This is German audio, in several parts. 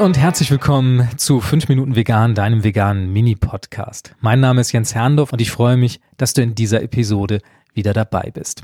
Und herzlich willkommen zu 5 Minuten Vegan, deinem veganen Mini-Podcast. Mein Name ist Jens Herndorf und ich freue mich, dass du in dieser Episode wieder dabei bist.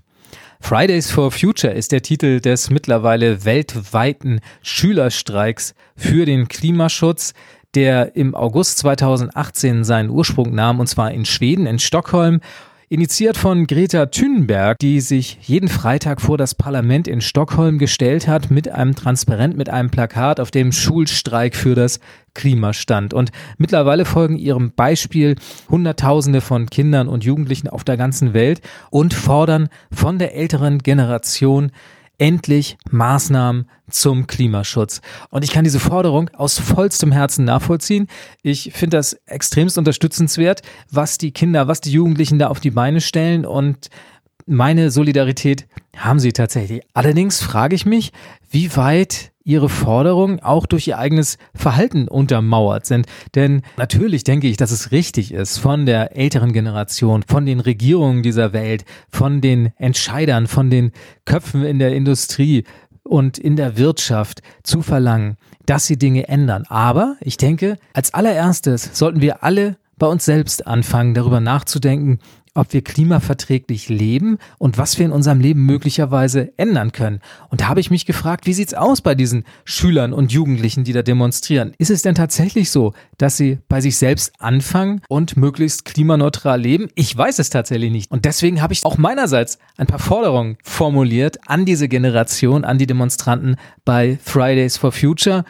Fridays for Future ist der Titel des mittlerweile weltweiten Schülerstreiks für den Klimaschutz, der im August 2018 seinen Ursprung nahm, und zwar in Schweden, in Stockholm. Initiiert von Greta Thunberg, die sich jeden Freitag vor das Parlament in Stockholm gestellt hat mit einem Transparent, mit einem Plakat, auf dem Schulstreik für das Klima stand. Und mittlerweile folgen ihrem Beispiel Hunderttausende von Kindern und Jugendlichen auf der ganzen Welt und fordern von der älteren Generation endlich Maßnahmen zum Klimaschutz. Und ich kann diese Forderung aus vollstem Herzen nachvollziehen. Ich finde das extremst unterstützenswert, was die Kinder, was die Jugendlichen da auf die Beine stellen und meine Solidarität haben sie tatsächlich. Allerdings frage ich mich, wie weit ihre Forderungen auch durch ihr eigenes Verhalten untermauert sind. Denn natürlich denke ich, dass es richtig ist, von der älteren Generation, von den Regierungen dieser Welt, von den Entscheidern, von den Köpfen in der Industrie und in der Wirtschaft zu verlangen, dass sie Dinge ändern. Aber ich denke, als allererstes sollten wir alle bei uns selbst anfangen, darüber nachzudenken, ob wir klimaverträglich leben und was wir in unserem Leben möglicherweise ändern können. Und da habe ich mich gefragt, wie sieht's aus bei diesen Schülern und Jugendlichen, die da demonstrieren? Ist es denn tatsächlich so, dass sie bei sich selbst anfangen und möglichst klimaneutral leben? Ich weiß es tatsächlich nicht. Und deswegen habe ich auch meinerseits ein paar Forderungen formuliert an diese Generation, an die Demonstranten bei Fridays for Future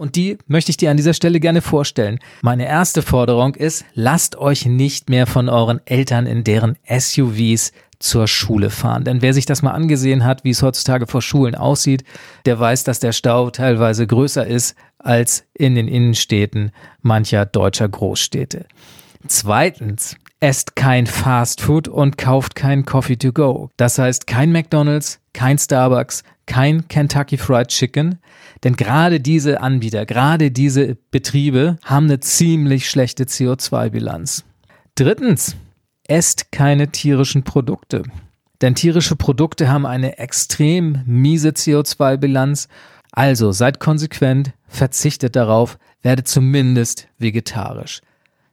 und die möchte ich dir an dieser Stelle gerne vorstellen. Meine erste Forderung ist, lasst euch nicht mehr von euren Eltern in deren SUVs zur Schule fahren. Denn wer sich das mal angesehen hat, wie es heutzutage vor Schulen aussieht, der weiß, dass der Stau teilweise größer ist als in den Innenstädten mancher deutscher Großstädte. Zweitens, esst kein Fast Food und kauft kein Coffee to go. Das heißt kein McDonald's, kein Starbucks, kein Kentucky Fried Chicken, denn gerade diese Anbieter, gerade diese Betriebe haben eine ziemlich schlechte CO2-Bilanz. Drittens, esst keine tierischen Produkte. Denn tierische Produkte haben eine extrem miese CO2-Bilanz. Also seid konsequent, verzichtet darauf, werdet zumindest vegetarisch.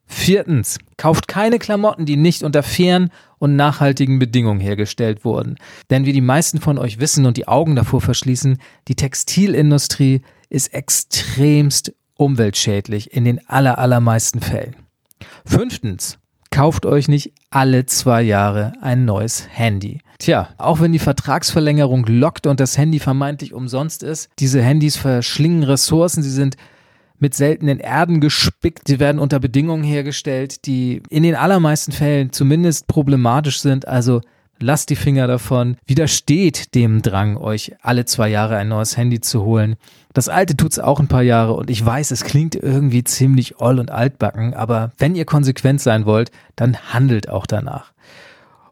Viertens, kauft keine Klamotten, die nicht unter fairen und nachhaltigen Bedingungen hergestellt wurden. Denn wie die meisten von euch wissen und die Augen davor verschließen, die Textilindustrie ist extremst umweltschädlich in den aller, allermeisten Fällen. Fünftens, kauft euch nicht alle zwei Jahre ein neues Handy. Tja, auch wenn die Vertragsverlängerung lockt und das Handy vermeintlich umsonst ist, diese Handys verschlingen Ressourcen, sie sind mit seltenen Erden gespickt. Sie werden unter Bedingungen hergestellt, die in den allermeisten Fällen zumindest problematisch sind. Also lasst die Finger davon. Widersteht dem Drang, euch alle zwei Jahre ein neues Handy zu holen. Das alte tut's auch ein paar Jahre und ich weiß, es klingt irgendwie ziemlich oll und altbacken, aber wenn ihr konsequent sein wollt, dann handelt auch danach.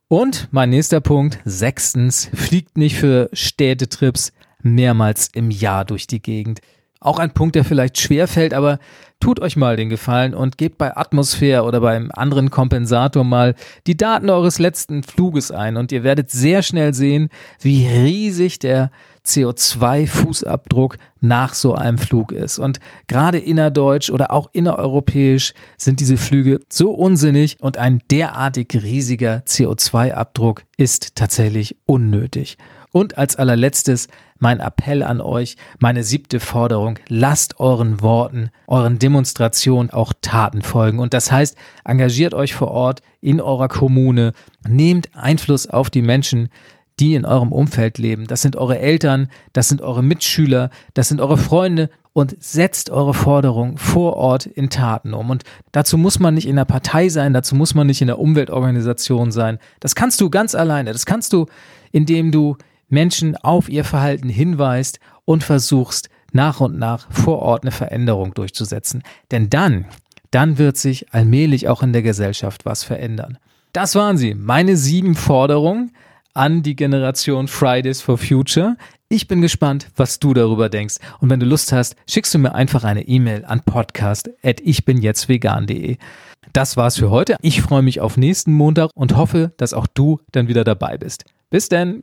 Und mein nächster Punkt, sechstens, fliegt nicht für Städtetrips mehrmals im Jahr durch die Gegend. Auch ein Punkt, der vielleicht schwer fällt, aber tut euch mal den Gefallen und gebt bei Atmosphäre oder beim anderen Kompensator mal die Daten eures letzten Fluges ein und ihr werdet sehr schnell sehen, wie riesig der CO2-Fußabdruck nach so einem Flug ist. Und gerade innerdeutsch oder auch innereuropäisch sind diese Flüge so unsinnig und ein derartig riesiger CO2-Abdruck ist tatsächlich unnötig. Und als allerletztes mein Appell an euch, meine siebte Forderung, lasst euren Worten, euren Demonstrationen auch Taten folgen. Und das heißt, engagiert euch vor Ort in eurer Kommune, nehmt Einfluss auf die Menschen, die in eurem Umfeld leben. Das sind eure Eltern, das sind eure Mitschüler, das sind eure Freunde und setzt eure Forderungen vor Ort in Taten um. Und dazu muss man nicht in der Partei sein, dazu muss man nicht in der Umweltorganisation sein. Das kannst du ganz alleine. Das kannst du, indem du Menschen auf ihr Verhalten hinweist und versuchst nach und nach vor Ort eine Veränderung durchzusetzen. Denn dann, dann wird sich allmählich auch in der Gesellschaft was verändern. Das waren sie, meine sieben Forderungen an die Generation Fridays for Future. Ich bin gespannt, was du darüber denkst. Und wenn du Lust hast, schickst du mir einfach eine E-Mail an podcast.ichbinjetztvegan.de. Das war's für heute. Ich freue mich auf nächsten Montag und hoffe, dass auch du dann wieder dabei bist. Bis denn!